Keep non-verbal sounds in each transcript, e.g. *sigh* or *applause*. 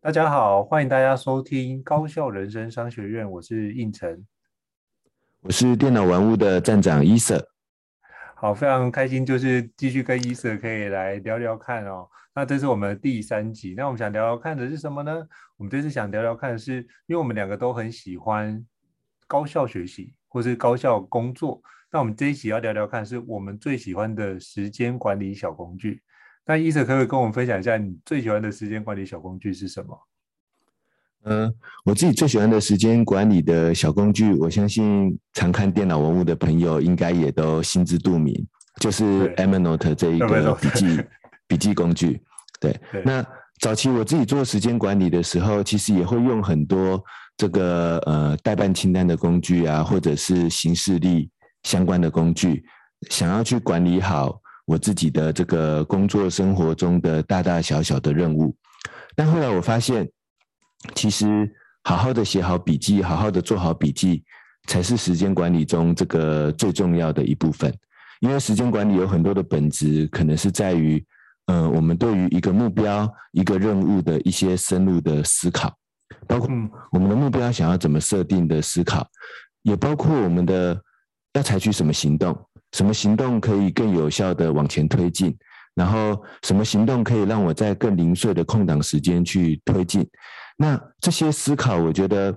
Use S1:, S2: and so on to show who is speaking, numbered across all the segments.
S1: 大家好，欢迎大家收听高校人生商学院，我是应成，
S2: 我是电脑玩物的站长伊瑟。
S1: 好，非常开心，就是继续跟伊瑟可以来聊聊看哦。那这是我们的第三集，那我们想聊聊看的是什么呢？我们这次想聊聊看的是，因为我们两个都很喜欢高效学习或是高效工作，那我们这一集要聊聊看，是我们最喜欢的时间管理小工具。那伊瑟可不可以跟我们分享一下你最喜欢的时间管理小工具是什么？
S2: 嗯、呃，我自己最喜欢的时间管理的小工具，我相信常看电脑文物的朋友应该也都心知肚明，就是 Evernote 这一个笔记 *laughs* 笔记工具。对，对，那早期我自己做时间管理的时候，其实也会用很多这个呃代办清单的工具啊，或者是行事历相关的工具，想要去管理好我自己的这个工作生活中的大大小小的任务。但后来我发现。其实，好好的写好笔记，好好的做好笔记，才是时间管理中这个最重要的一部分。因为时间管理有很多的本质，可能是在于，呃，我们对于一个目标、一个任务的一些深入的思考，包括我们的目标想要怎么设定的思考，也包括我们的要采取什么行动，什么行动可以更有效的往前推进，然后什么行动可以让我在更零碎的空档时间去推进。那这些思考，我觉得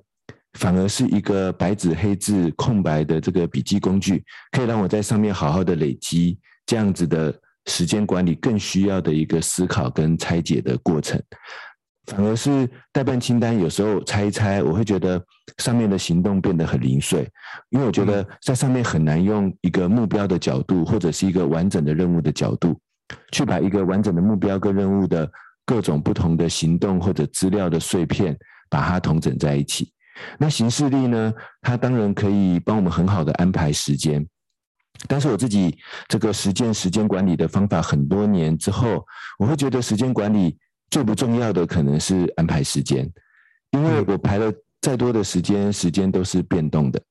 S2: 反而是一个白纸黑字空白的这个笔记工具，可以让我在上面好好的累积这样子的时间管理更需要的一个思考跟拆解的过程。反而是代办清单，有时候拆一拆，我会觉得上面的行动变得很零碎，因为我觉得在上面很难用一个目标的角度，或者是一个完整的任务的角度，去把一个完整的目标跟任务的。各种不同的行动或者资料的碎片，把它统整在一起。那行事力呢？它当然可以帮我们很好的安排时间。但是我自己这个实践时间管理的方法很多年之后，我会觉得时间管理最不重要的可能是安排时间，因为我排了再多的时间，时间都是变动的。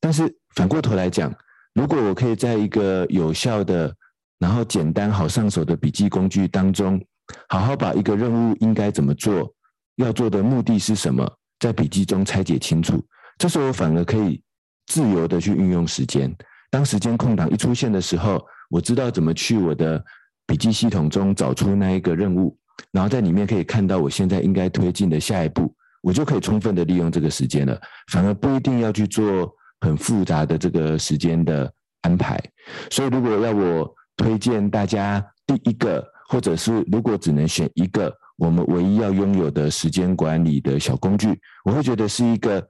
S2: 但是反过头来讲，如果我可以在一个有效的、然后简单好上手的笔记工具当中，好好把一个任务应该怎么做，要做的目的是什么，在笔记中拆解清楚。这时候我反而可以自由的去运用时间。当时间空档一出现的时候，我知道怎么去我的笔记系统中找出那一个任务，然后在里面可以看到我现在应该推进的下一步，我就可以充分的利用这个时间了。反而不一定要去做很复杂的这个时间的安排。所以如果要我推荐大家第一个。或者是如果只能选一个我们唯一要拥有的时间管理的小工具，我会觉得是一个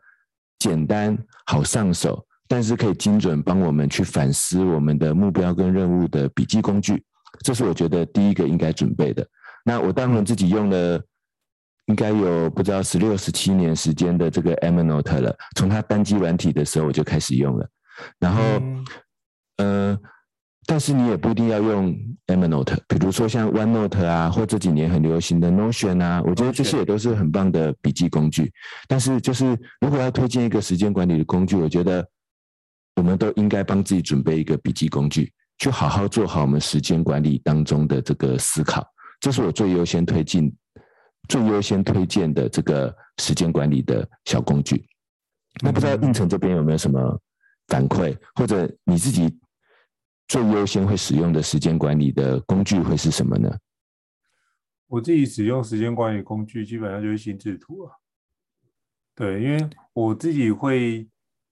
S2: 简单好上手，但是可以精准帮我们去反思我们的目标跟任务的笔记工具。这是我觉得第一个应该准备的。那我当然自己用了应该有不知道十六十七年时间的这个 Evernote 了，从它单机软体的时候我就开始用了，然后嗯。呃但是你也不一定要用 Evernote，比如说像 OneNote 啊，或这几年很流行的 Notion 啊，我觉得这些也都是很棒的笔记工具。但是就是如果要推荐一个时间管理的工具，我觉得我们都应该帮自己准备一个笔记工具，去好好做好我们时间管理当中的这个思考。这是我最优先推进、最优先推荐的这个时间管理的小工具。那不知道应城这边有没有什么反馈，或者你自己？最优先会使用的时间管理的工具会是什么呢？
S1: 我自己使用时间管理工具基本上就是心智图啊。对，因为我自己会，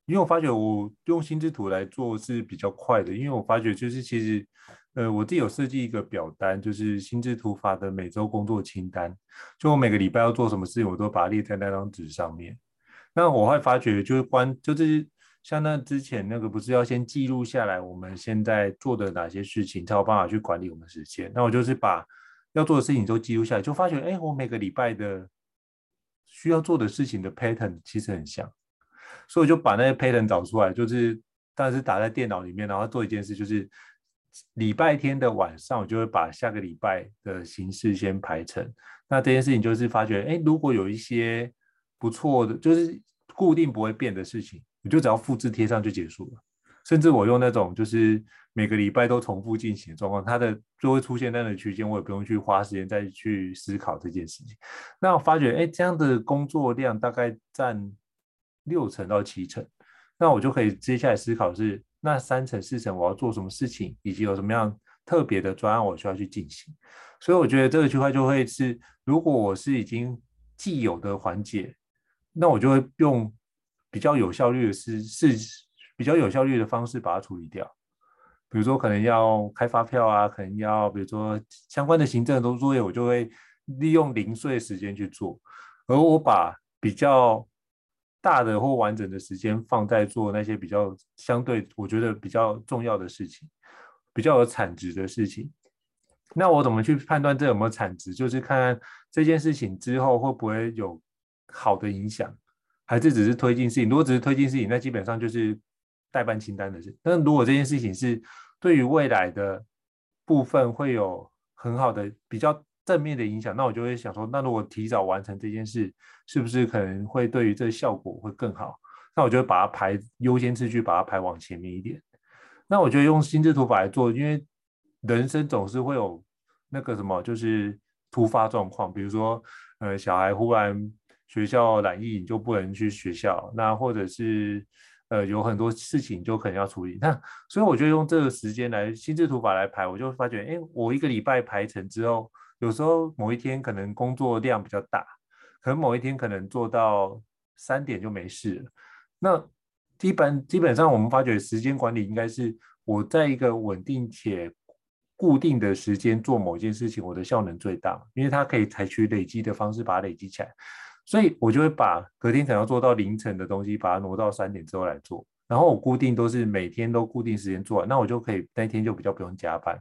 S1: 因为我发觉我用心智图来做是比较快的，因为我发觉就是其实，呃，我自己有设计一个表单，就是心智图法的每周工作清单，就我每个礼拜要做什么事情，我都把它列在那张纸上面。那我会发觉就是关，就是。像那之前那个不是要先记录下来我们现在做的哪些事情，才有办法去管理我们时间。那我就是把要做的事情都记录下来，就发觉哎，我每个礼拜的需要做的事情的 pattern 其实很像，所以我就把那些 pattern 找出来，就是但是打在电脑里面，然后做一件事，就是礼拜天的晚上，我就会把下个礼拜的形式先排成。那这件事情就是发觉，哎，如果有一些不错的，就是固定不会变的事情。你就只要复制贴上就结束了，甚至我用那种就是每个礼拜都重复进行的状况，它的就会出现那样的区间，我也不用去花时间再去思考这件事情。那我发觉，哎，这样的工作量大概占六成到七成，那我就可以接下来思考是那三层四层我要做什么事情，以及有什么样特别的专案我需要去进行。所以我觉得这个区块就会是，如果我是已经既有的环节，那我就会用比较有效率的是是。比较有效率的方式把它处理掉，比如说可能要开发票啊，可能要比如说相关的行政的作业，我就会利用零碎时间去做，而我把比较大的或完整的时间放在做那些比较相对我觉得比较重要的事情，比较有产值的事情。那我怎么去判断这有没有产值？就是看看这件事情之后会不会有好的影响，还是只是推进事情？如果只是推进事情，那基本上就是。代办清单的事，但如果这件事情是对于未来的部分会有很好的比较正面的影响，那我就会想说，那如果提早完成这件事，是不是可能会对于这个效果会更好？那我就会把它排优先次序，把它排往前面一点。那我觉得用心智图法来做，因为人生总是会有那个什么，就是突发状况，比如说呃小孩忽然学校染疫，你就不能去学校，那或者是。呃，有很多事情就可能要处理，那所以我就用这个时间来心智图法来排，我就发觉，哎，我一个礼拜排成之后，有时候某一天可能工作量比较大，可能某一天可能做到三点就没事了。那基本基本上我们发觉时间管理应该是我在一个稳定且固定的时间做某件事情，我的效能最大，因为它可以采取累积的方式把它累积起来。所以我就会把隔天可能要做到凌晨的东西，把它挪到三点之后来做。然后我固定都是每天都固定时间做，那我就可以那天就比较不用加班。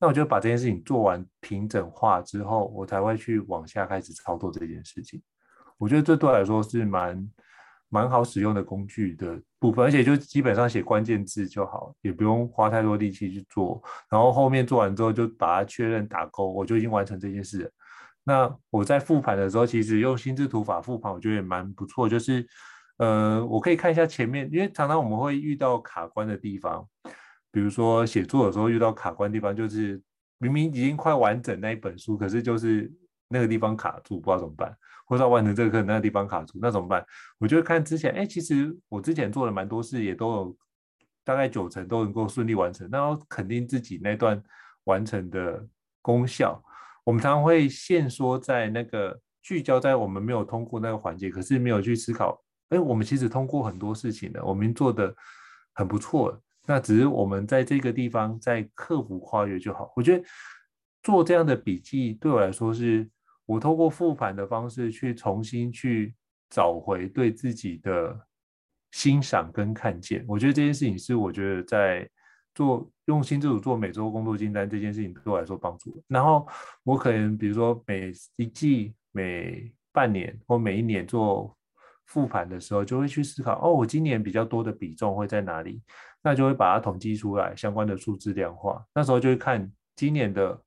S1: 那我就把这件事情做完平整化之后，我才会去往下开始操作这件事情。我觉得这对我来说是蛮蛮好使用的工具的部分，而且就基本上写关键字就好，也不用花太多力气去做。然后后面做完之后就把它确认打勾，我就已经完成这件事。那我在复盘的时候，其实用心智图法复盘，我觉得也蛮不错。就是，呃，我可以看一下前面，因为常常我们会遇到卡关的地方，比如说写作的时候遇到卡关的地方，就是明明已经快完整那一本书，可是就是那个地方卡住，不知道怎么办，或者完成这个课那个地方卡住，那怎么办？我就看之前，哎，其实我之前做了蛮多事，也都有大概九成都能够顺利完成，那要肯定自己那段完成的功效。我们常常会限缩在那个聚焦在我们没有通过那个环节，可是没有去思考，哎，我们其实通过很多事情的，我们做的很不错，那只是我们在这个地方在克服跨越就好。我觉得做这样的笔记对我来说，是我透过复盘的方式去重新去找回对自己的欣赏跟看见。我觉得这件事情是我觉得在。做用心智图做每周工作清单这件事情对我来说帮助。然后我可能比如说每一季、每半年或每一年做复盘的时候，就会去思考哦，我今年比较多的比重会在哪里？那就会把它统计出来，相关的数字量化。那时候就会看今年的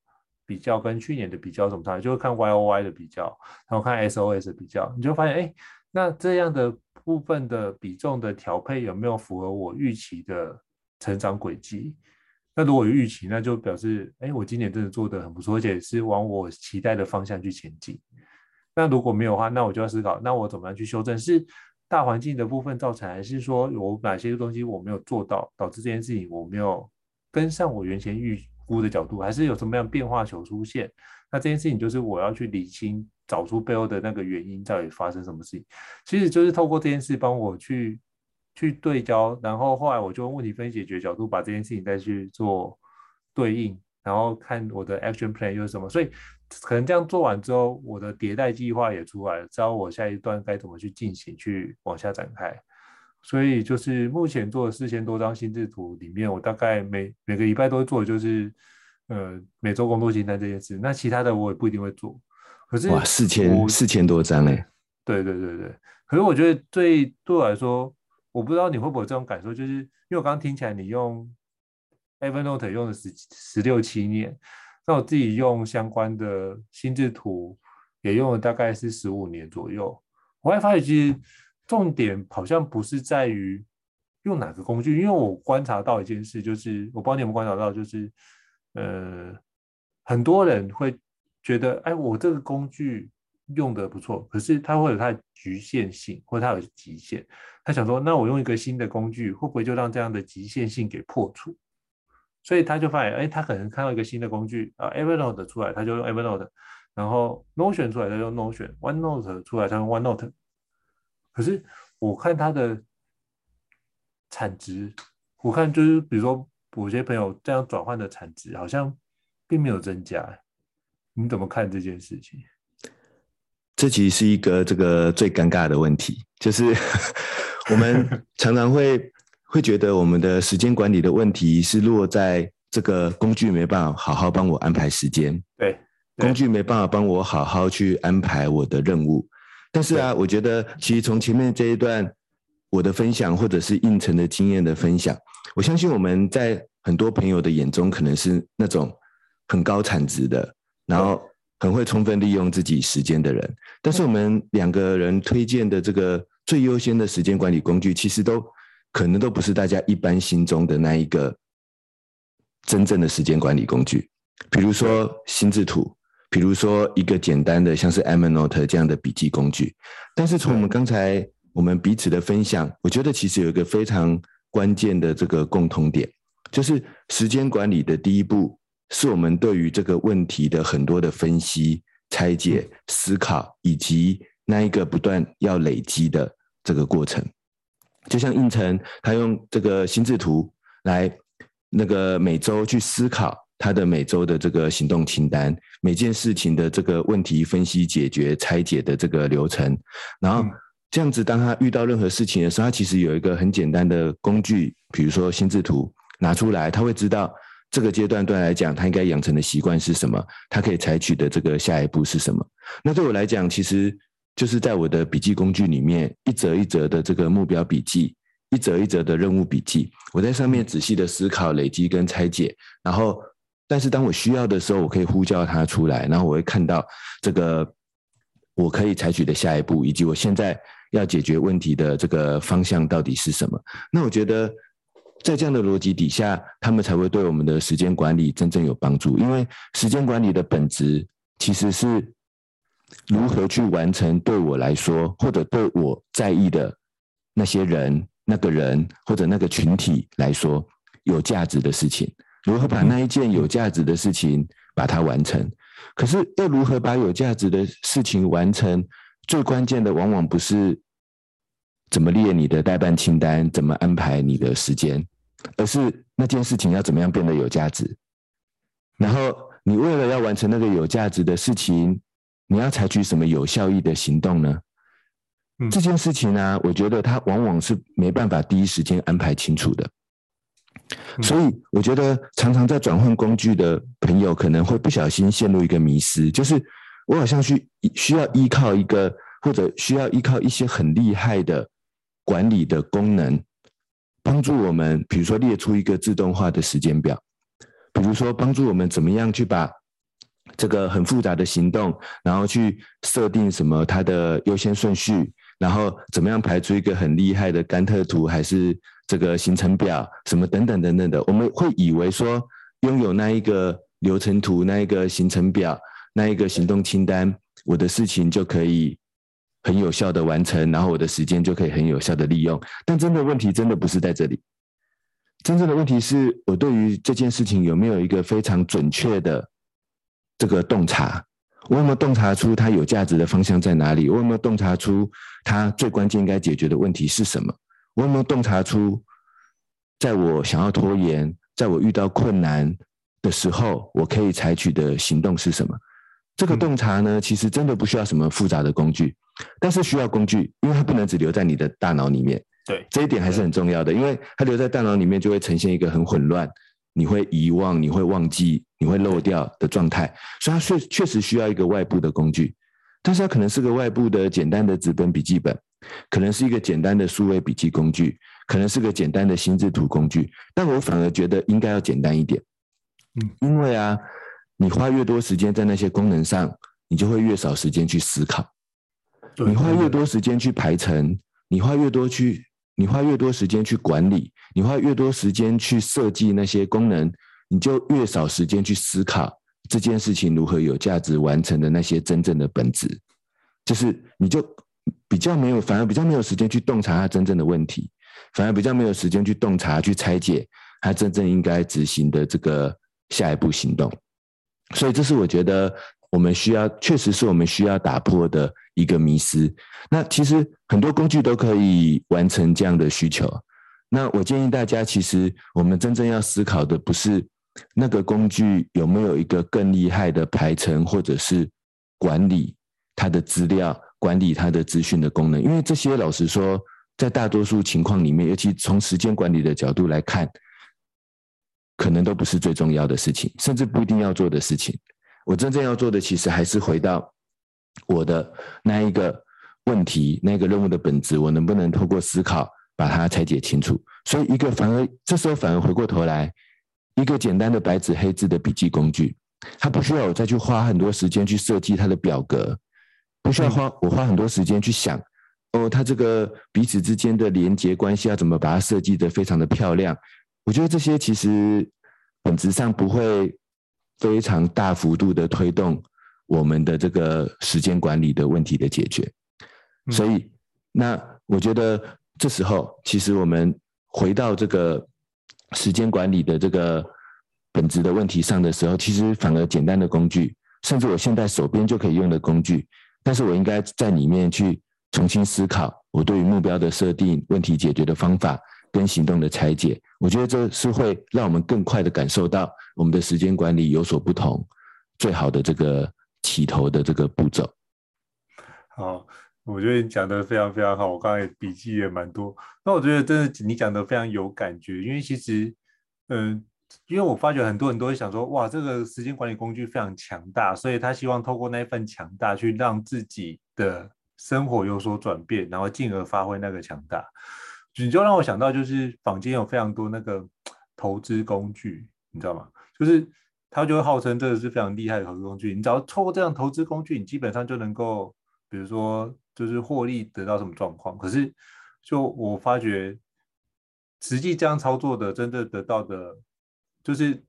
S1: 比较跟去年的比较怎么差，就会看 Y O Y 的比较，然后看 S O S 的比较，你就发现哎，那这样的部分的比重的调配有没有符合我预期的？成长轨迹，那如果有预期，那就表示，哎，我今年真的做得很不错，而且是往我期待的方向去前进。那如果没有的话，那我就要思考，那我怎么样去修正？是大环境的部分造成，还是说有哪些东西我没有做到，导致这件事情我没有跟上我原先预估的角度，还是有什么样变化球出现？那这件事情就是我要去理清，找出背后的那个原因，到底发生什么事情？其实就是透过这件事帮我去。去对焦，然后后来我就用问题分析解决角度把这件事情再去做对应，然后看我的 action plan 又是什么。所以可能这样做完之后，我的迭代计划也出来了，知道我下一段该怎么去进行，去往下展开。所以就是目前做的四千多张心智图里面，我大概每每个礼拜都会做的就是呃每周工作清单这件事。那其他的我也不一定会做。可是哇，
S2: 四千四千多张哎，
S1: 对对对对。可是我觉得对对我来说。我不知道你会不会有这种感受，就是因为我刚刚听起来你用 Evernote 用了十十六七年，那我自己用相关的心智图也用了大概是十五年左右。我还发现其实重点好像不是在于用哪个工具？因为我观察到一件事，就是我不知道你有没有观察到，就是呃，很多人会觉得，哎，我这个工具用得不错，可是它会有它的局限性，或者它有极限。他想说，那我用一个新的工具，会不会就让这样的极限性给破除？所以他就发现，哎，他可能看到一个新的工具啊，Evernote 出来，他就用 Evernote，然后 Notion 出来，他就用 Notion，OneNote 出来，他用 OneNote。可是我看他的。产值，我看就是，比如说，有些朋友这样转换的产值好像并没有增加，你怎么看这件事情？
S2: 这其实是一个这个最尴尬的问题，就是 *laughs* 我们常常会会觉得我们的时间管理的问题是落在这个工具没办法好好帮我安排时间，
S1: 对，
S2: 工具没办法帮我好好去安排我的任务。但是啊，我觉得其实从前面这一段。我的分享，或者是应承的经验的分享，我相信我们在很多朋友的眼中，可能是那种很高产值的，然后很会充分利用自己时间的人。但是我们两个人推荐的这个最优先的时间管理工具，其实都可能都不是大家一般心中的那一个真正的时间管理工具。比如说心智图，比如说一个简单的像是 Evernote 这样的笔记工具。但是从我们刚才。我们彼此的分享，我觉得其实有一个非常关键的这个共通点，就是时间管理的第一步，是我们对于这个问题的很多的分析、拆解、思考，以及那一个不断要累积的这个过程。就像胤丞，他用这个心智图来那个每周去思考他的每周的这个行动清单，每件事情的这个问题分析、解决、拆解的这个流程，然后。这样子，当他遇到任何事情的时候，他其实有一个很简单的工具，比如说心智图拿出来，他会知道这个阶段对他来讲，他应该养成的习惯是什么，他可以采取的这个下一步是什么。那对我来讲，其实就是在我的笔记工具里面，一则一则的这个目标笔记，一则一则的任务笔记，我在上面仔细的思考、累积跟拆解。然后，但是当我需要的时候，我可以呼叫它出来，然后我会看到这个我可以采取的下一步，以及我现在。要解决问题的这个方向到底是什么？那我觉得，在这样的逻辑底下，他们才会对我们的时间管理真正有帮助。因为时间管理的本质其实是如何去完成对我来说，或者对我在意的那些人、那个人或者那个群体来说有价值的事情。如何把那一件有价值的事情把它完成？可是要如何把有价值的事情完成？最关键的往往不是怎么列你的待办清单，怎么安排你的时间，而是那件事情要怎么样变得有价值。然后你为了要完成那个有价值的事情，你要采取什么有效益的行动呢？嗯，这件事情呢，啊，我觉得它往往是没办法第一时间安排清楚的。所以我觉得常常在转换工具的朋友可能会不小心陷入一个迷失，就是。我好像需需要依靠一个，或者需要依靠一些很厉害的管理的功能，帮助我们，比如说列出一个自动化的时间表，比如说帮助我们怎么样去把这个很复杂的行动，然后去设定什么它的优先顺序，然后怎么样排出一个很厉害的甘特图，还是这个行程表，什么等等等等的，我们会以为说拥有那一个流程图，那一个行程表。那一个行动清单，我的事情就可以很有效的完成，然后我的时间就可以很有效的利用。但真的问题真的不是在这里，真正的问题是我对于这件事情有没有一个非常准确的这个洞察？我有没有洞察出它有价值的方向在哪里？我有没有洞察出它最关键应该解决的问题是什么？我有没有洞察出，在我想要拖延，在我遇到困难的时候，我可以采取的行动是什么？这个洞察呢，其实真的不需要什么复杂的工具，但是需要工具，因为它不能只留在你的大脑里面。
S1: 对，
S2: 这一点还是很重要的，因为它留在大脑里面就会呈现一个很混乱，你会遗忘、你会忘记、你会漏掉的状态。所以它确确实需要一个外部的工具，但是它可能是个外部的简单的纸本笔记本，可能是一个简单的数位笔记工具，可能是个简单的心智图工具。但我反而觉得应该要简单一点，嗯，因为啊。你花越多时间在那些功能上，你就会越少时间去思考。你花越多时间去排程，你花越多去你花越多时间去管理，你花越多时间去设计那些功能，你就越少时间去思考这件事情如何有价值完成的那些真正的本质，就是你就比较没有，反而比较没有时间去洞察它真正的问题，反而比较没有时间去洞察、去拆解它真正应该执行的这个下一步行动。所以，这是我觉得我们需要，确实是我们需要打破的一个迷思。那其实很多工具都可以完成这样的需求。那我建议大家，其实我们真正要思考的不是那个工具有没有一个更厉害的排程，或者是管理它的资料、管理它的资讯的功能。因为这些，老实说，在大多数情况里面，尤其从时间管理的角度来看，可能都不是最重要的事情，甚至不一定要做的事情。我真正要做的，其实还是回到我的那一个问题、那个任务的本质，我能不能透过思考把它拆解清楚？所以，一个反而这时候反而回过头来，一个简单的白纸黑字的笔记工具，它不需要我再去花很多时间去设计它的表格，不需要花我花很多时间去想，哦，它这个彼此之间的连接关系要怎么把它设计得非常的漂亮。我觉得这些其实本质上不会非常大幅度的推动我们的这个时间管理的问题的解决，所以那我觉得这时候其实我们回到这个时间管理的这个本质的问题上的时候，其实反而简单的工具，甚至我现在手边就可以用的工具，但是我应该在里面去重新思考我对于目标的设定、问题解决的方法。跟行动的拆解，我觉得这是会让我们更快的感受到我们的时间管理有所不同，最好的这个起头的这个步骤。
S1: 好，我觉得你讲的非常非常好，我刚才笔记也蛮多。那我觉得真的你讲的非常有感觉，因为其实，嗯、因为我发觉很多人都会想说，哇，这个时间管理工具非常强大，所以他希望透过那一份强大去让自己的生活有所转变，然后进而发挥那个强大。你就让我想到，就是坊间有非常多那个投资工具，你知道吗？就是他就会号称这个是非常厉害的投资工具。你只要透过这样投资工具，你基本上就能够，比如说就是获利得到什么状况。可是就我发觉，实际这样操作的，真正得到的，就是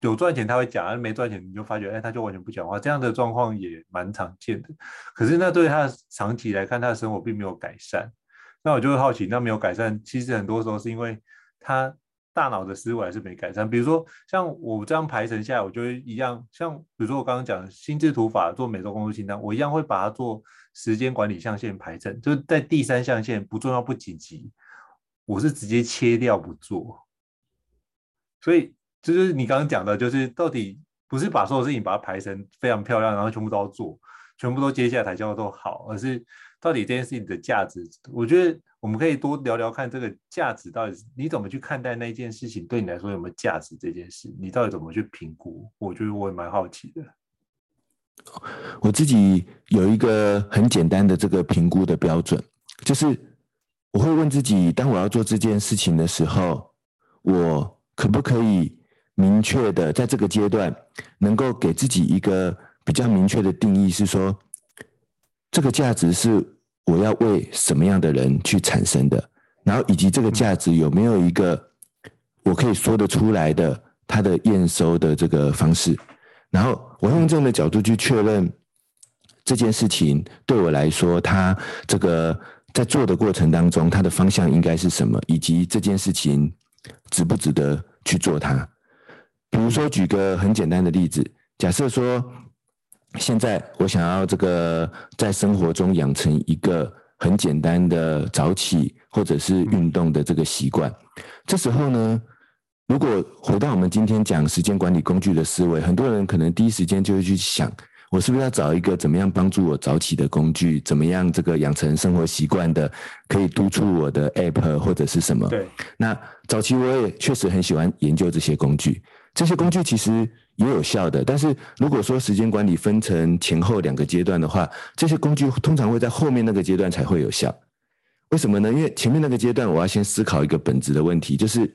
S1: 有赚钱他会讲，没赚钱你就发觉，哎，他就完全不讲话。这样的状况也蛮常见的。可是那对他长期来看，他的生活并没有改善。那我就会好奇，那没有改善，其实很多时候是因为他大脑的思维还是没改善。比如说像我这样排程下来，我就会一样，像比如说我刚刚讲心智图法做每周工作清单，我一样会把它做时间管理象限排程，就在第三象限不重要不紧急，我是直接切掉不做。所以就是你刚刚讲的，就是到底不是把所有事情把它排成非常漂亮，然后全部都要做，全部都接下来才叫做好，而是。到底这件事情的价值，我觉得我们可以多聊聊看这个价值到底是你怎么去看待那件事情，对你来说有没有价值？这件事你到底怎么去评估？我觉得我也蛮好奇的。
S2: 我自己有一个很简单的这个评估的标准，就是我会问自己：当我要做这件事情的时候，我可不可以明确的在这个阶段能够给自己一个比较明确的定义，是说，这个价值是我要为什么样的人去产生的，然后以及这个价值有没有一个我可以说得出来的它的验收的这个方式，然后我用这样的角度去确认这件事情对我来说，它这个在做的过程当中，它的方向应该是什么，以及这件事情值不值得去做它。比如说，举个很简单的例子，假设说。现在我想要这个在生活中养成一个很简单的早起或者是运动的这个习惯。这时候呢，如果回到我们今天讲时间管理工具的思维，很多人可能第一时间就会去想，我是不是要找一个怎么样帮助我早起的工具？怎么样这个养成生活习惯的，可以督促我的 app 或者是什么？对。那早期我也确实很喜欢研究这些工具，这些工具其实。也有效的，但是如果说时间管理分成前后两个阶段的话，这些工具通常会在后面那个阶段才会有效。为什么呢？因为前面那个阶段，我要先思考一个本质的问题，就是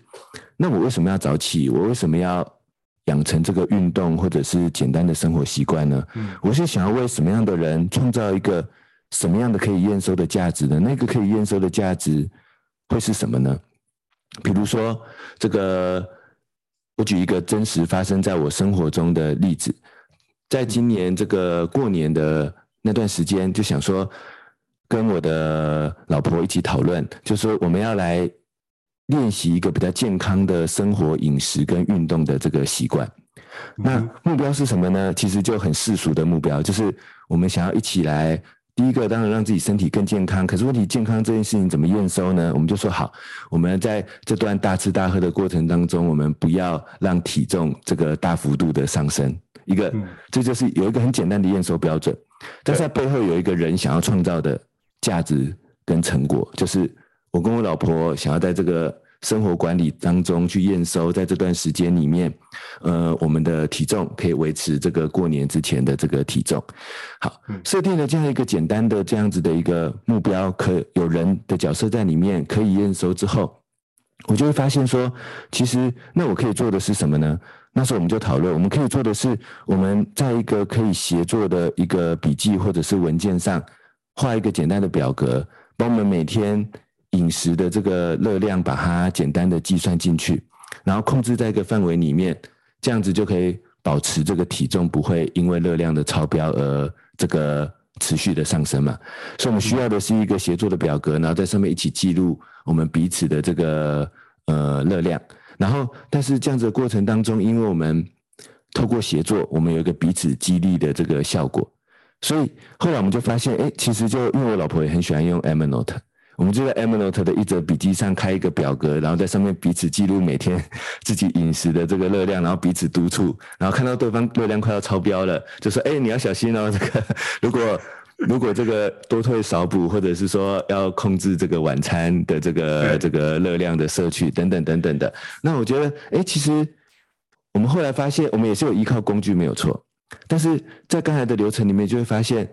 S2: 那我为什么要早起？我为什么要养成这个运动或者是简单的生活习惯呢？嗯，我是想要为什么样的人创造一个什么样的可以验收的价值呢？那个可以验收的价值会是什么呢？比如说，这个我举一个真实发生在我生活中的例子，在今年这个过年的那段时间，就想说跟我的老婆一起讨论，就说我们要来练习一个比较健康的生活、饮食跟运动的这个习惯。那目标是什么呢？其实就很世俗的目标，就是我们想要一起来。第一个当然让自己身体更健康，可是问题健康这件事情怎么验收呢？我们就说好，我们在这段大吃大喝的过程当中，我们不要让体重这个大幅度的上升。一个，这就是有一个很简单的验收标准，但是在背后有一个人想要创造的价值跟成果，就是我跟我老婆想要在这个。生活管理当中去验收，在这段时间里面，呃，我们的体重可以维持这个过年之前的这个体重。好，设定了这样一个简单的这样子的一个目标，可有人的角色在里面可以验收之后，我就会发现说，其实那我可以做的是什么呢？那时候我们就讨论，我们可以做的是，我们在一个可以协作的一个笔记或者是文件上画一个简单的表格，帮我们每天。饮食的这个热量，把它简单的计算进去，然后控制在一个范围里面，这样子就可以保持这个体重不会因为热量的超标而这个持续的上升嘛。所以我们需要的是一个协作的表格，然后在上面一起记录我们彼此的这个呃热量。然后，但是这样子的过程当中，因为我们透过协作，我们有一个彼此激励的这个效果，所以后来我们就发现，哎，其实就因为我老婆也很喜欢用 Evernote。我们就在 Evernote 的一则笔记上开一个表格，然后在上面彼此记录每天 *laughs* 自己饮食的这个热量，然后彼此督促，然后看到对方热量快要超标了，就说：“哎，你要小心哦，*laughs* 这个如果如果这个多退少补，或者是说要控制这个晚餐的这个这个热量的摄取等等等等的。”那我觉得，哎，其实我们后来发现，我们也是有依靠工具没有错，但是在刚才的流程里面就会发现，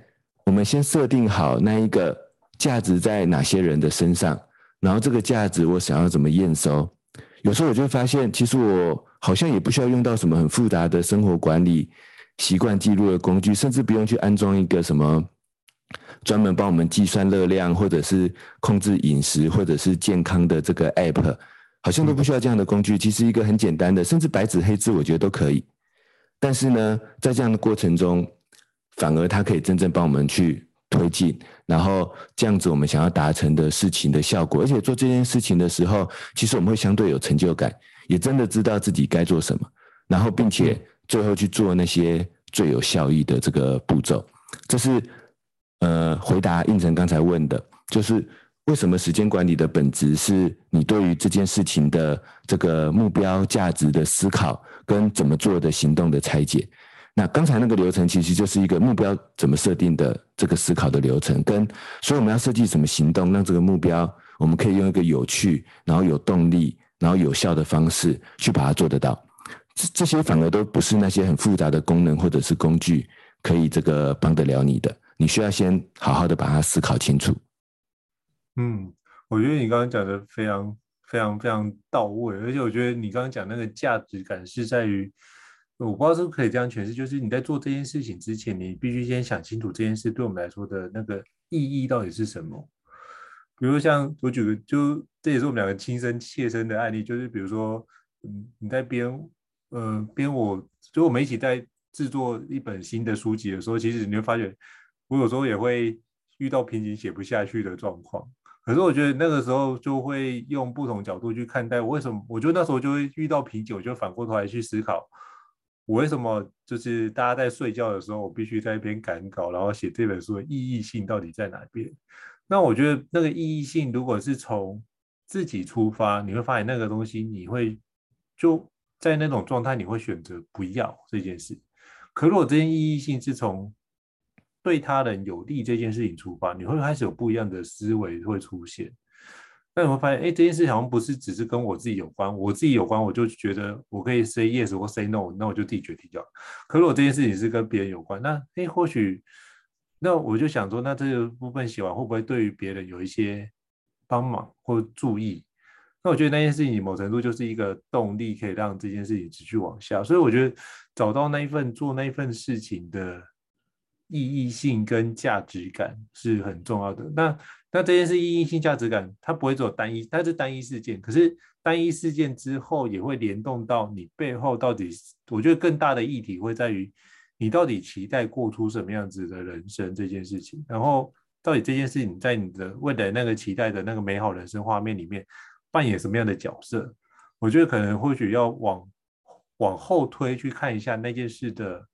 S2: 我们先设定好那一个。价值在哪些人的身上？然后这个价值我想要怎么验收？有时候我就会发现，其实我好像也不需要用到什么很复杂的生活管理习惯记录的工具，甚至不用去安装一个什么专门帮我们计算热量，或者是控制饮食，或者是健康的这个 app，好像都不需要这样的工具。其实一个很简单的，甚至白纸黑字，我觉得都可以。但是呢，在这样的过程中，反而它可以真正帮我们去。推进，然后这样子，我们想要达成的事情的效果，而且做这件事情的时候，其实我们会相对有成就感，也真的知道自己该做什么，然后并且最后去做那些最有效益的这个步骤。这是呃，回答应成刚才问的，就是为什么时间管理的本质是你对于这件事情的这个目标价值的思考，跟怎么做的行动的拆解。那刚才那个流程其实就是一个目标怎么设定的这个思考的流程，跟所以我们要设计什么行动，让这个目标我们可以用一个有趣、然后有动力、然后有效的方式去把它做得到。这这些反而都不是那些很复杂的功能或者是工具可以这个帮得了你的。你需要先好好的把它思考清楚。
S1: 嗯，我觉得你刚刚讲的非常非常非常到位，而且我觉得你刚刚讲那个价值感是在于。我不知道是不是可以这样诠释，就是你在做这件事情之前，你必须先想清楚这件事对我们来说的那个意义到底是什么。比如像我举个，就这也是我们两个亲身切身的案例，就是比如说，嗯，你在编，呃，编我，就我们一起在制作一本新的书籍的时候，其实你会发觉，我有时候也会遇到瓶颈写不下去的状况。可是我觉得那个时候就会用不同角度去看待，为什么？我觉得那时候就会遇到瓶颈，我就反过头来去思考。我为什么就是大家在睡觉的时候，我必须在一边赶稿，然后写这本书的意义性到底在哪边？那我觉得那个意义性，如果是从自己出发，你会发现那个东西，你会就在那种状态，你会选择不要这件事。可如果这件意义性是从对他人有利这件事情出发，你会开始有不一样的思维会出现。那你会发现，哎，这件事好像不是只是跟我自己有关，我自己有关，我就觉得我可以 say yes 或 say no，那我就自己决定掉。可如果这件事情是跟别人有关，那哎，或许，那我就想说，那这个部分写完会不会对于别人有一些帮忙或注意？那我觉得那件事情某程度就是一个动力，可以让这件事情持续往下。所以我觉得找到那一份做那一份事情的意义性跟价值感是很重要的。那那这件事意义性、价值感，它不会只有单一，它是单一事件。可是单一事件之后，也会联动到你背后到底。我觉得更大的议题会在于，你到底期待过出什么样子的人生这件事情。然后，到底这件事情在你的未来那个期待的那个美好人生画面里面扮演什么样的角色？我觉得可能或许要往往后推去看一下那件事的。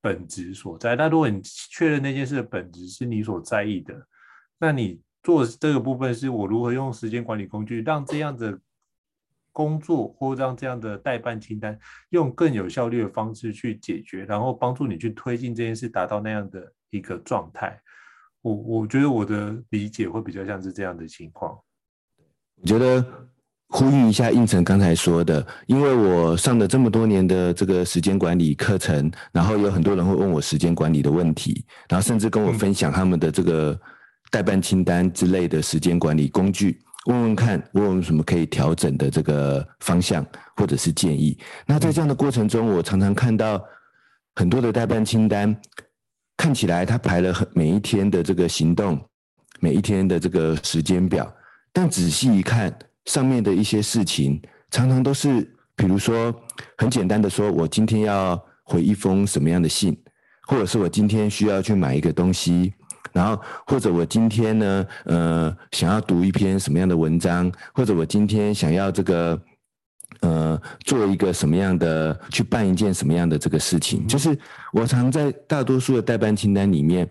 S1: 本质所在。那如果你确认那件事的本质是你所在意的，那你做这个部分是我如何用时间管理工具，让这样的工作或让这样的待办清单用更有效率的方式去解决，然后帮助你去推进这件事，达到那样的一个状态。我我觉得我的理解会比较像是这样的情况。
S2: 我觉得。呼吁一下应成刚才说的，因为我上了这么多年的这个时间管理课程，然后有很多人会问我时间管理的问题，然后甚至跟我分享他们的这个代办清单之类的时间管理工具，问问看我有什么可以调整的这个方向或者是建议。那在这样的过程中，我常常看到很多的代办清单，看起来他排了很每一天的这个行动，每一天的这个时间表，但仔细一看。上面的一些事情，常常都是，比如说很简单的说，我今天要回一封什么样的信，或者是我今天需要去买一个东西，然后或者我今天呢，呃，想要读一篇什么样的文章，或者我今天想要这个，呃，做一个什么样的，去办一件什么样的这个事情，就是我常在大多数的待办清单里面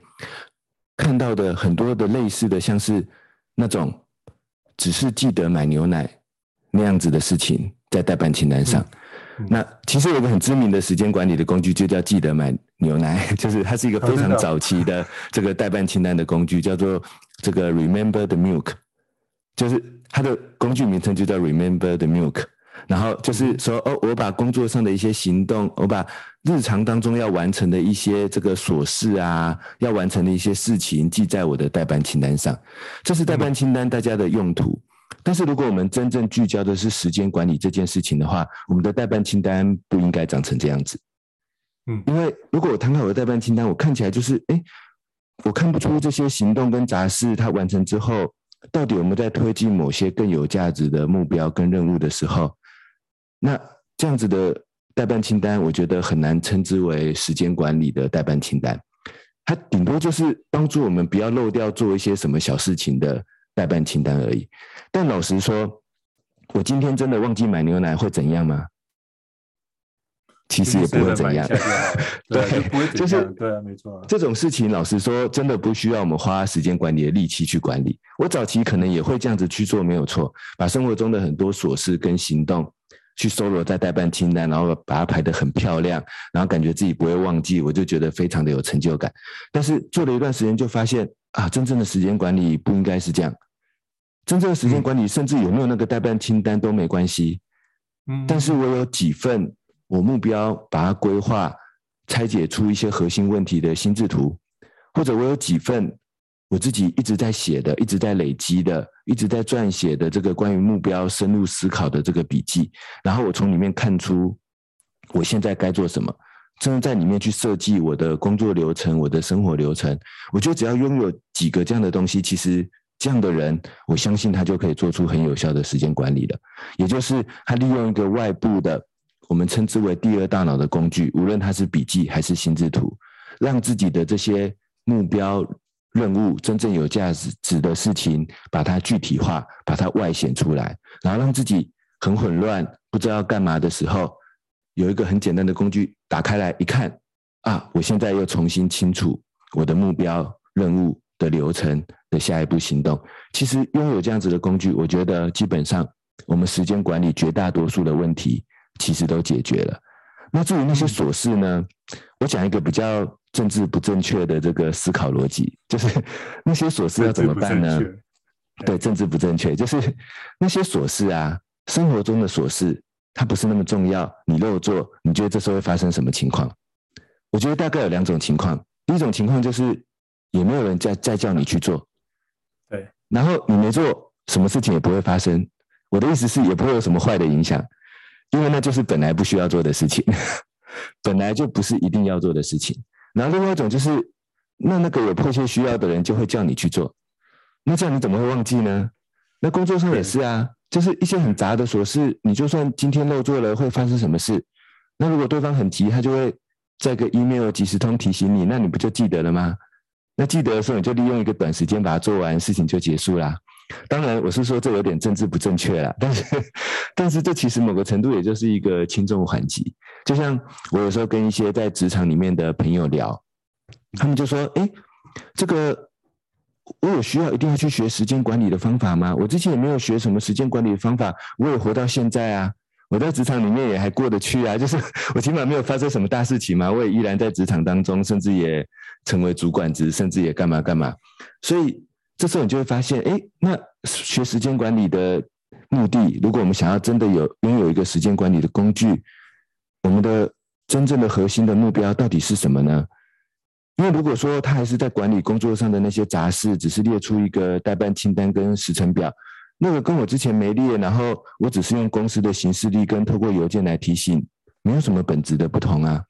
S2: 看到的很多的类似的，像是那种。只是记得买牛奶那样子的事情，在代办清单上。那其实有个很知名的时间管理的工具，就叫记得买牛奶，*laughs* 就是它是一个非常早期的这个代办清单的工具，叫做这个 Remember the Milk，就是它的工具名称就叫 Remember the Milk。然后就是说，哦，我把工作上的一些行动，我把日常当中要完成的一些这个琐事啊，要完成的一些事情记在我的代办清单上。这是代办清单大家的用途。但是如果我们真正聚焦的是时间管理这件事情的话，我们的代办清单不应该长成这样子。嗯，因为如果我摊开我的待办清单，我看起来就是，哎，我看不出这些行动跟杂事它完成之后，到底我们在推进某些更有价值的目标跟任务的时候。那这样子的代办清单，我觉得很难称之为时间管理的代办清单，它顶多就是帮助我们不要漏掉做一些什么小事情的代办清单而已。但老实说，我今天真的忘记买牛奶会怎样吗？其实也 *laughs* 不会怎样。对，就是
S1: 对啊，没错。
S2: 这种事情，老实说，真的不需要我们花时间管理的力气去管理。我早期可能也会这样子去做，没有错，把生活中的很多琐事跟行动。去搜罗在代办清单，然后把它排得很漂亮，然后感觉自己不会忘记，我就觉得非常的有成就感。但是做了一段时间，就发现啊，真正的时间管理不应该是这样。真正的时间管理，甚至有没有那个代办清单都没关系。嗯，但是我有几份我目标把它规划、拆解出一些核心问题的心智图，或者我有几份。我自己一直在写的，一直在累积的，一直在撰写的这个关于目标深入思考的这个笔记，然后我从里面看出我现在该做什么，真的在里面去设计我的工作流程、我的生活流程。我觉得只要拥有几个这样的东西，其实这样的人，我相信他就可以做出很有效的时间管理了。也就是他利用一个外部的，我们称之为第二大脑的工具，无论它是笔记还是心智图，让自己的这些目标。任务真正有价值值的事情，把它具体化，把它外显出来，然后让自己很混乱，不知道干嘛的时候，有一个很简单的工具打开来一看，啊，我现在又重新清楚我的目标、任务的流程的下一步行动。其实拥有这样子的工具，我觉得基本上我们时间管理绝大多数的问题其实都解决了。那至于那些琐事呢？我讲一个比较。政治不正确的这个思考逻辑，就是 *laughs* 那些琐事要怎么办呢？对，政治不正确，就是那些琐事啊，生活中的琐事，它不是那么重要。你漏做，你觉得这时候会发生什么情况？我觉得大概有两种情况。第一种情况就是也没有人再再叫你去做，
S1: 对，
S2: 然后你没做，什么事情也不会发生。我的意思是，也不会有什么坏的影响，因为那就是本来不需要做的事情，*laughs* 本来就不是一定要做的事情。然后另外一种就是，那那个有迫切需要的人就会叫你去做，那这样你怎么会忘记呢？那工作上也是啊，就是一些很杂的琐事，你就算今天漏做了，会发生什么事？那如果对方很急，他就会在个 email 即时通提醒你，那你不就记得了吗？那记得的时候，你就利用一个短时间把它做完，事情就结束啦。当然，我是说这有点政治不正确啦，*laughs* 但是，但是这其实某个程度也就是一个轻重缓急。就像我有时候跟一些在职场里面的朋友聊，他们就说：“哎，这个我有需要一定要去学时间管理的方法吗？我之前也没有学什么时间管理的方法，我也活到现在啊，我在职场里面也还过得去啊，就是 *laughs* 我起码没有发生什么大事情嘛，我也依然在职场当中，甚至也成为主管职，甚至也干嘛干嘛，所以。”这时候你就会发现，哎，那学时间管理的目的，如果我们想要真的有拥有一个时间管理的工具，我们的真正的核心的目标到底是什么呢？因为如果说他还是在管理工作上的那些杂事，只是列出一个待办清单跟时程表，那个跟我之前没列，然后我只是用公司的行事历跟透过邮件来提醒，没有什么本质的不同啊。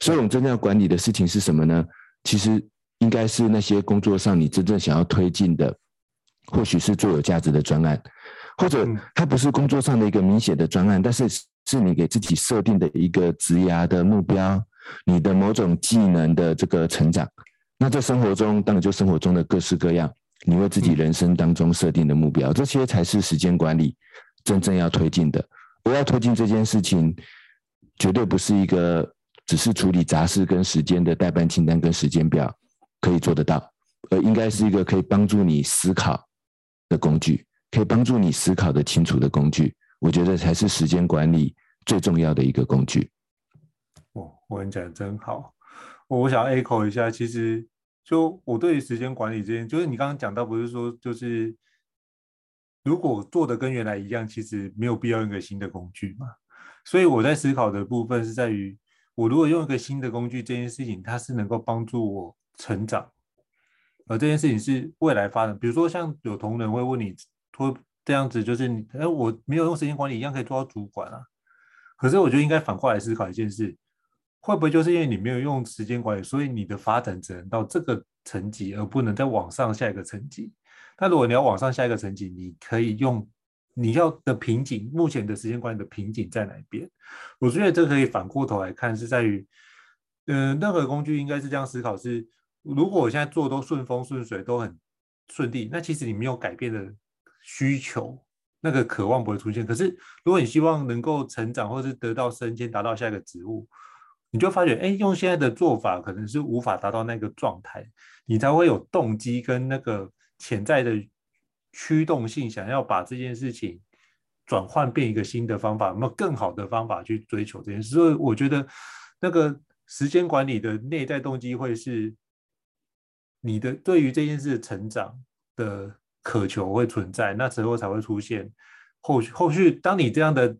S2: 所以，我们真正要管理的事情是什么呢？其实。应该是那些工作上你真正想要推进的，或许是最有价值的专案，或者它不是工作上的一个明显的专案，但是是你给自己设定的一个职涯的目标，你的某种技能的这个成长。那在生活中，当然就生活中的各式各样，你为自己人生当中设定的目标，这些才是时间管理真正要推进的。我要推进这件事情，绝对不是一个只是处理杂事跟时间的代办清单跟时间表。可以做得到，而应该是一个可以帮助你思考的工具，可以帮助你思考的清楚的工具。我觉得才是时间管理最重要的一个工具。
S1: 哦，我跟你讲真好。我想 echo 一下，其实就我对于时间管理这件，就是你刚刚讲到，不是说就是如果做的跟原来一样，其实没有必要用一个新的工具嘛。所以我在思考的部分是在于，我如果用一个新的工具，这件事情它是能够帮助我。成长，而这件事情是未来发展。比如说，像有同仁会问你，说这样子就是你，哎，我没有用时间管理，一样可以做到主管啊。可是，我觉得应该反过来思考一件事，会不会就是因为你没有用时间管理，所以你的发展只能到这个层级，而不能再往上下一个层级？那如果你要往上下一个层级，你可以用你要的瓶颈，目前的时间管理的瓶颈在哪边？我觉得这可以反过头来看，是在于，嗯、任何工具应该是这样思考是。如果我现在做都顺风顺水，都很顺利，那其实你没有改变的需求，那个渴望不会出现。可是如果你希望能够成长，或是得到升迁，达到下一个职务，你就发觉，哎，用现在的做法可能是无法达到那个状态，你才会有动机跟那个潜在的驱动性，想要把这件事情转换变一个新的方法，有没有更好的方法去追求这件事？所以我觉得那个时间管理的内在动机会是。你的对于这件事成长的渴求会存在，那时候才会出现后续。后续当你这样的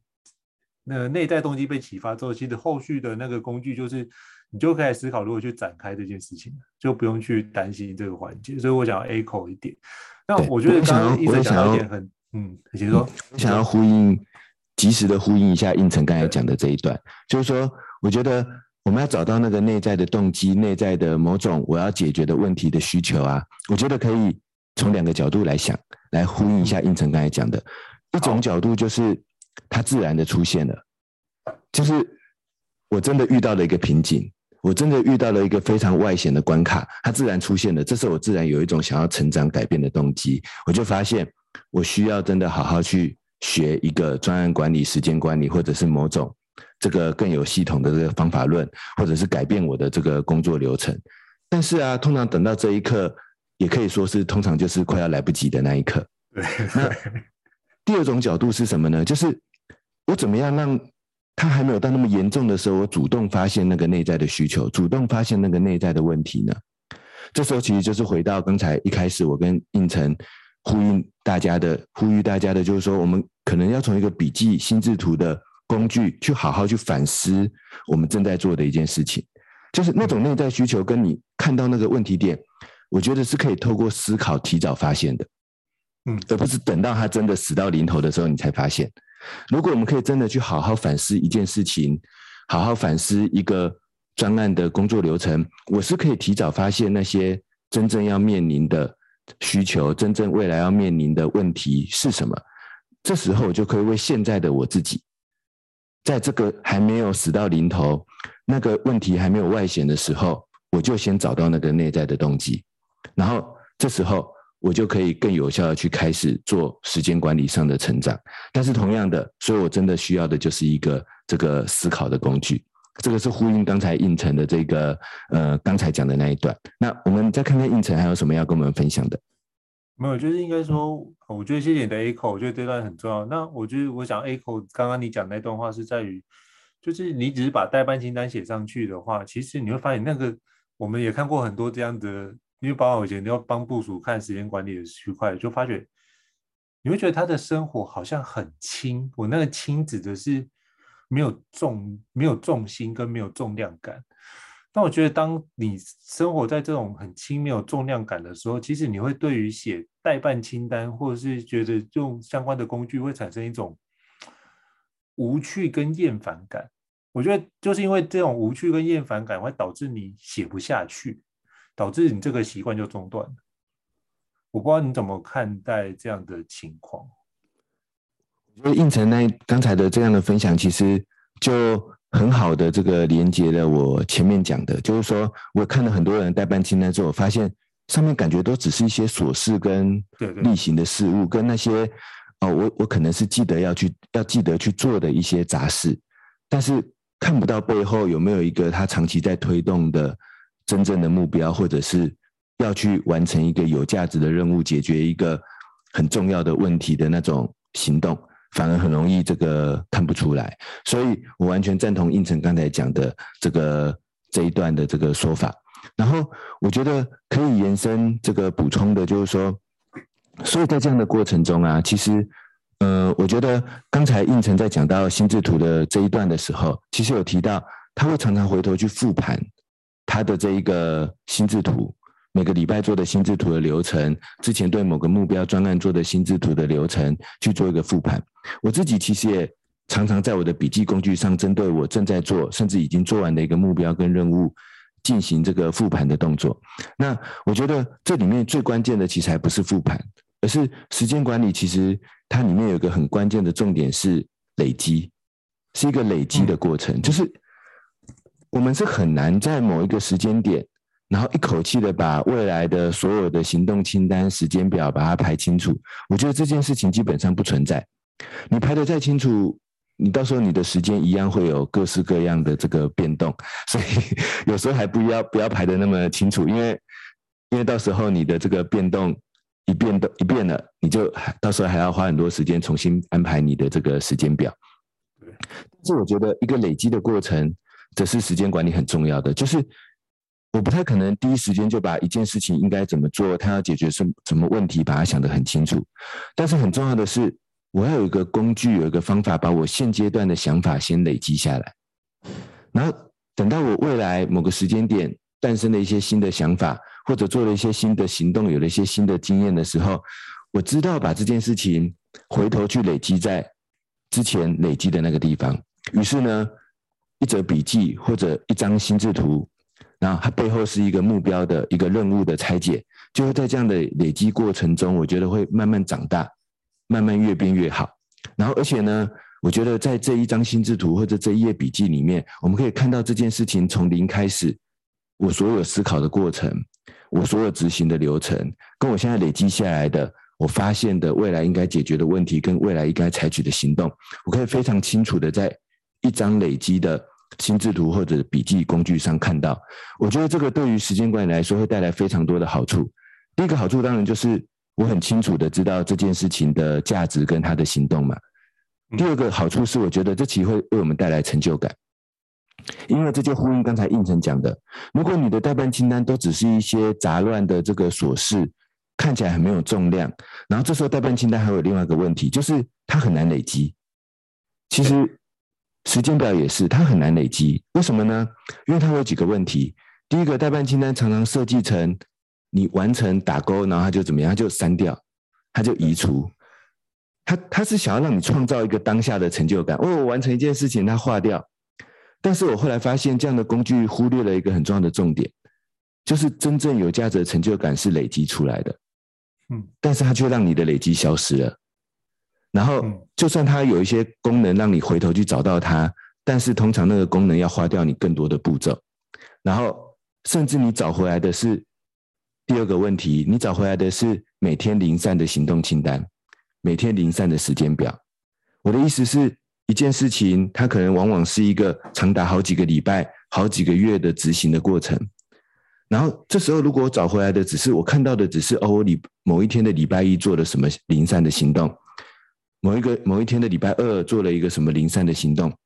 S1: 那内在动机被启发之后，其实后续的那个工具就是你就可以思考如何去展开这件事情，就不用去担心这个环节。所以我想要 echo 一点。那我觉得刚刚一直讲到一点很嗯，比如说
S2: 我想要呼应，及时的呼应一下应成刚才讲的这一段，就是说我觉得。我们要找到那个内在的动机，内在的某种我要解决的问题的需求啊，我觉得可以从两个角度来想，来呼应一下应成刚才讲的。一种角度就是它自然的出现了，就是我真的遇到了一个瓶颈，我真的遇到了一个非常外显的关卡，它自然出现了，这时候我自然有一种想要成长改变的动机，我就发现我需要真的好好去学一个专案管理、时间管理，或者是某种。这个更有系统的这个方法论，或者是改变我的这个工作流程，但是啊，通常等到这一刻，也可以说是通常就是快要来不及的那一刻。那第二种角度是什么呢？就是我怎么样让他还没有到那么严重的时候，我主动发现那个内在的需求，主动发现那个内在的问题呢？这时候其实就是回到刚才一开始我跟应成呼吁大家的，呼吁大家的就是说，我们可能要从一个笔记心智图的。工具去好好去反思我们正在做的一件事情，就是那种内在需求跟你看到那个问题点，我觉得是可以透过思考提早发现的，嗯，而不是等到他真的死到临头的时候你才发现。如果我们可以真的去好好反思一件事情，好好反思一个专案的工作流程，我是可以提早发现那些真正要面临的需求，真正未来要面临的问题是什么。这时候我就可以为现在的我自己，在这个还没有死到临头，那个问题还没有外显的时候，我就先找到那个内在的动机，然后这时候我就可以更有效的去开始做时间管理上的成长。但是同样的，所以我真的需要的就是一个这个思考的工具。这个是呼应刚才胤丞的这个呃刚才讲的那一段。那我们再看看胤丞还有什么要跟我们分享的？
S1: 没有，就是应该说，我觉得谢谢你的 echo，我觉得这段很重要。那我觉得我想 echo 刚刚你讲那段话是在于，就是你只是把待办清单写上去的话，其实你会发现那个我们也看过很多这样的，因为包括以前你要帮部署看时间管理的区块，就发觉你会觉得他的生活好像很轻。我那个轻指的是。没有重，没有重心跟没有重量感。那我觉得，当你生活在这种很轻、没有重量感的时候，其实你会对于写代办清单，或者是觉得用相关的工具，会产生一种无趣跟厌烦感。我觉得就是因为这种无趣跟厌烦感，会导致你写不下去，导致你这个习惯就中断了。我不知道你怎么看待这样的情况。
S2: 我觉得胤丞那刚才的这样的分享，其实就很好的这个连接了我前面讲的，就是说我看了很多人代办清单之后，发现上面感觉都只是一些琐事跟例行的事物，跟那些哦，我我可能是记得要去要记得去做的一些杂事，但是看不到背后有没有一个他长期在推动的真正的目标，或者是要去完成一个有价值的任务，解决一个很重要的问题的那种行动。反而很容易这个看不出来，所以我完全赞同应成刚才讲的这个这一段的这个说法。然后我觉得可以延伸这个补充的，就是说，所以在这样的过程中啊，其实，呃，我觉得刚才胤丞在讲到心智图的这一段的时候，其实有提到他会常常回头去复盘他的这一个心智图。每个礼拜做的心智图的流程，之前对某个目标专案做的心智图的流程去做一个复盘。我自己其实也常常在我的笔记工具上，针对我正在做甚至已经做完的一个目标跟任务进行这个复盘的动作。那我觉得这里面最关键的其实还不是复盘，而是时间管理。其实它里面有一个很关键的重点是累积，是一个累积的过程，就是我们是很难在某一个时间点。然后一口气的把未来的所有的行动清单、时间表把它排清楚，我觉得这件事情基本上不存在。你排的再清楚，你到时候你的时间一样会有各式各样的这个变动，*laughs* 所以有时候还不要不要排得那么清楚，因为因为到时候你的这个变动一变动一变了，你就到时候还要花很多时间重新安排你的这个时间表。但是我觉得一个累积的过程，这是时间管理很重要的，就是。我不太可能第一时间就把一件事情应该怎么做，他要解决什什么问题，把它想得很清楚。但是很重要的是，我要有一个工具，有一个方法，把我现阶段的想法先累积下来。然后等到我未来某个时间点诞生了一些新的想法，或者做了一些新的行动，有了一些新的经验的时候，我知道把这件事情回头去累积在之前累积的那个地方。于是呢，一则笔记或者一张心智图。然后它背后是一个目标的一个任务的拆解，就会在这样的累积过程中，我觉得会慢慢长大，慢慢越变越好。然后而且呢，我觉得在这一张心智图或者这一页笔记里面，我们可以看到这件事情从零开始，我所有思考的过程，我所有执行的流程，跟我现在累积下来的，我发现的未来应该解决的问题跟未来应该采取的行动，我可以非常清楚的在一张累积的。心智图或者笔记工具上看到，我觉得这个对于时间管理来说会带来非常多的好处。第一个好处当然就是我很清楚的知道这件事情的价值跟他的行动嘛。第二个好处是我觉得这其实会为我们带来成就感，因为这就呼应刚才应成讲的，如果你的代办清单都只是一些杂乱的这个琐事，看起来很没有重量，然后这时候代办清单还有另外一个问题，就是它很难累积。其实。时间表也是，它很难累积。为什么呢？因为它有几个问题。第一个，代办清单常常设计成你完成打勾，然后它就怎么样，它就删掉，它就移除。它它是想要让你创造一个当下的成就感。哦，我完成一件事情，它划掉。但是我后来发现，这样的工具忽略了一个很重要的重点，就是真正有价值的成就感是累积出来的。
S1: 嗯，
S2: 但是它却让你的累积消失了。然后，就算它有一些功能让你回头去找到它，但是通常那个功能要花掉你更多的步骤。然后，甚至你找回来的是第二个问题，你找回来的是每天零散的行动清单，每天零散的时间表。我的意思是，一件事情它可能往往是一个长达好几个礼拜、好几个月的执行的过程。然后这时候，如果我找回来的只是我看到的只是哦，我礼某一天的礼拜一做了什么零散的行动，某一个某一天的礼拜二做了一个什么零散的行动，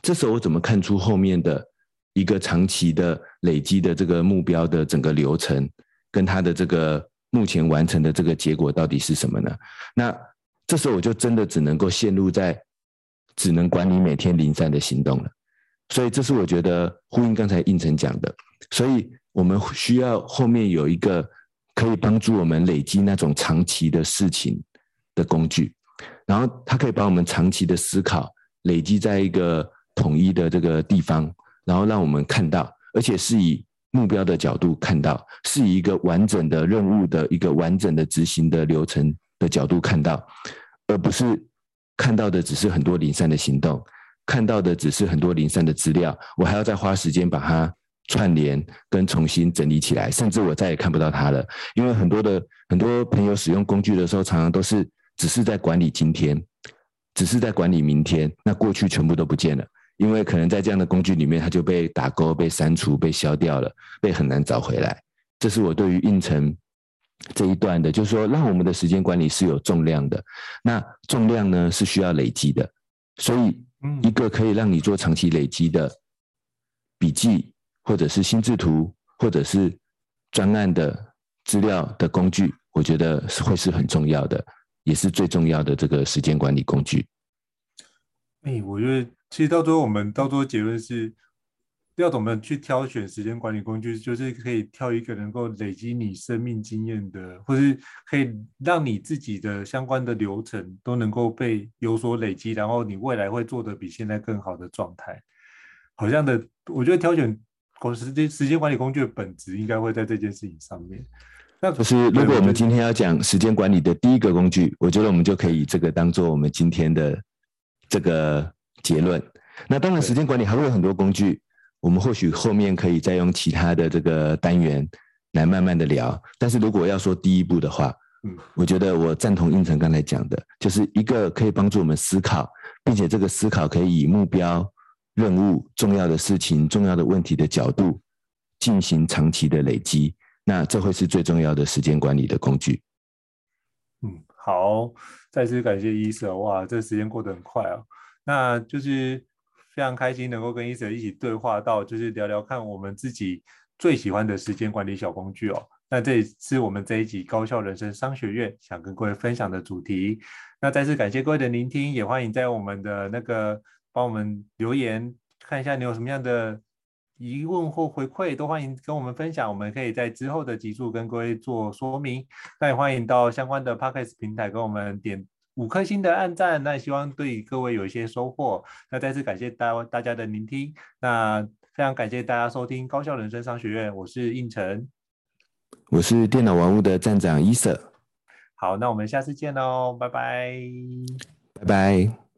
S2: 这时候我怎么看出后面的一个长期的累积的这个目标的整个流程，跟他的这个目前完成的这个结果到底是什么呢？那这时候我就真的只能够陷入在只能管理每天零散的行动了。所以这是我觉得呼应刚才应成讲的，所以我们需要后面有一个可以帮助我们累积那种长期的事情的工具，然后它可以把我们长期的思考累积在一个统一的这个地方，然后让我们看到，而且是以目标的角度看到，是以一个完整的任务的一个完整的执行的流程的角度看到，而不是看到的只是很多零散的行动。看到的只是很多零散的资料，我还要再花时间把它串联跟重新整理起来，甚至我再也看不到它了。因为很多的很多朋友使用工具的时候，常常都是只是在管理今天，只是在管理明天，那过去全部都不见了。因为可能在这样的工具里面，它就被打勾、被删除、被消掉了，被很难找回来。这是我对于胤丞这一段的，就是说，让我们的时间管理是有重量的。那重量呢，是需要累积的，所以。一个可以让你做长期累积的笔记，或者是心智图，或者是专案的资料的工具，我觉得是会是很重要的，也是最重要的这个时间管理工具。
S1: 哎，我觉得其实到最后，我们到最后结论是。要怎么去挑选时间管理工具？就是可以挑一个能够累积你生命经验的，或是可以让你自己的相关的流程都能够被有所累积，然后你未来会做得比现在更好的状态。好像的，我觉得挑选时间时间管理工具的本质应该会在这件事情上面。那
S2: 可是如果我们今天要讲时间管理的第一个工具，我觉得我们就可以以这个当做我们今天的这个结论。那当然，时间管理还会有很多工具。我们或许后面可以再用其他的这个单元来慢慢的聊，但是如果要说第一步的话，嗯，我觉得我赞同应成刚才讲的，就是一个可以帮助我们思考，并且这个思考可以以目标、任务、重要的事情、重要的问题的角度进行长期的累积，那这会是最重要的时间管理的工具。
S1: 嗯，好，再次感谢医生，哇，这时间过得很快哦，那就是。非常开心能够跟胤丞一起对话到，就是聊聊看我们自己最喜欢的时间管理小工具哦。那这也是我们这一集高效人生商学院想跟各位分享的主题。那再次感谢各位的聆听，也欢迎在我们的那个帮我们留言，看一下你有什么样的疑问或回馈，都欢迎跟我们分享。我们可以在之后的集数跟各位做说明。那也欢迎到相关的 Podcast 平台跟我们点。五颗星的按赞，那希望对各位有一些收获。那再次感谢大大家的聆听，那非常感谢大家收听高效人生商学院，我是应成，
S2: 我是电脑玩物的站长伊瑟。
S1: 好，那我们下次见喽，拜拜，
S2: 拜拜。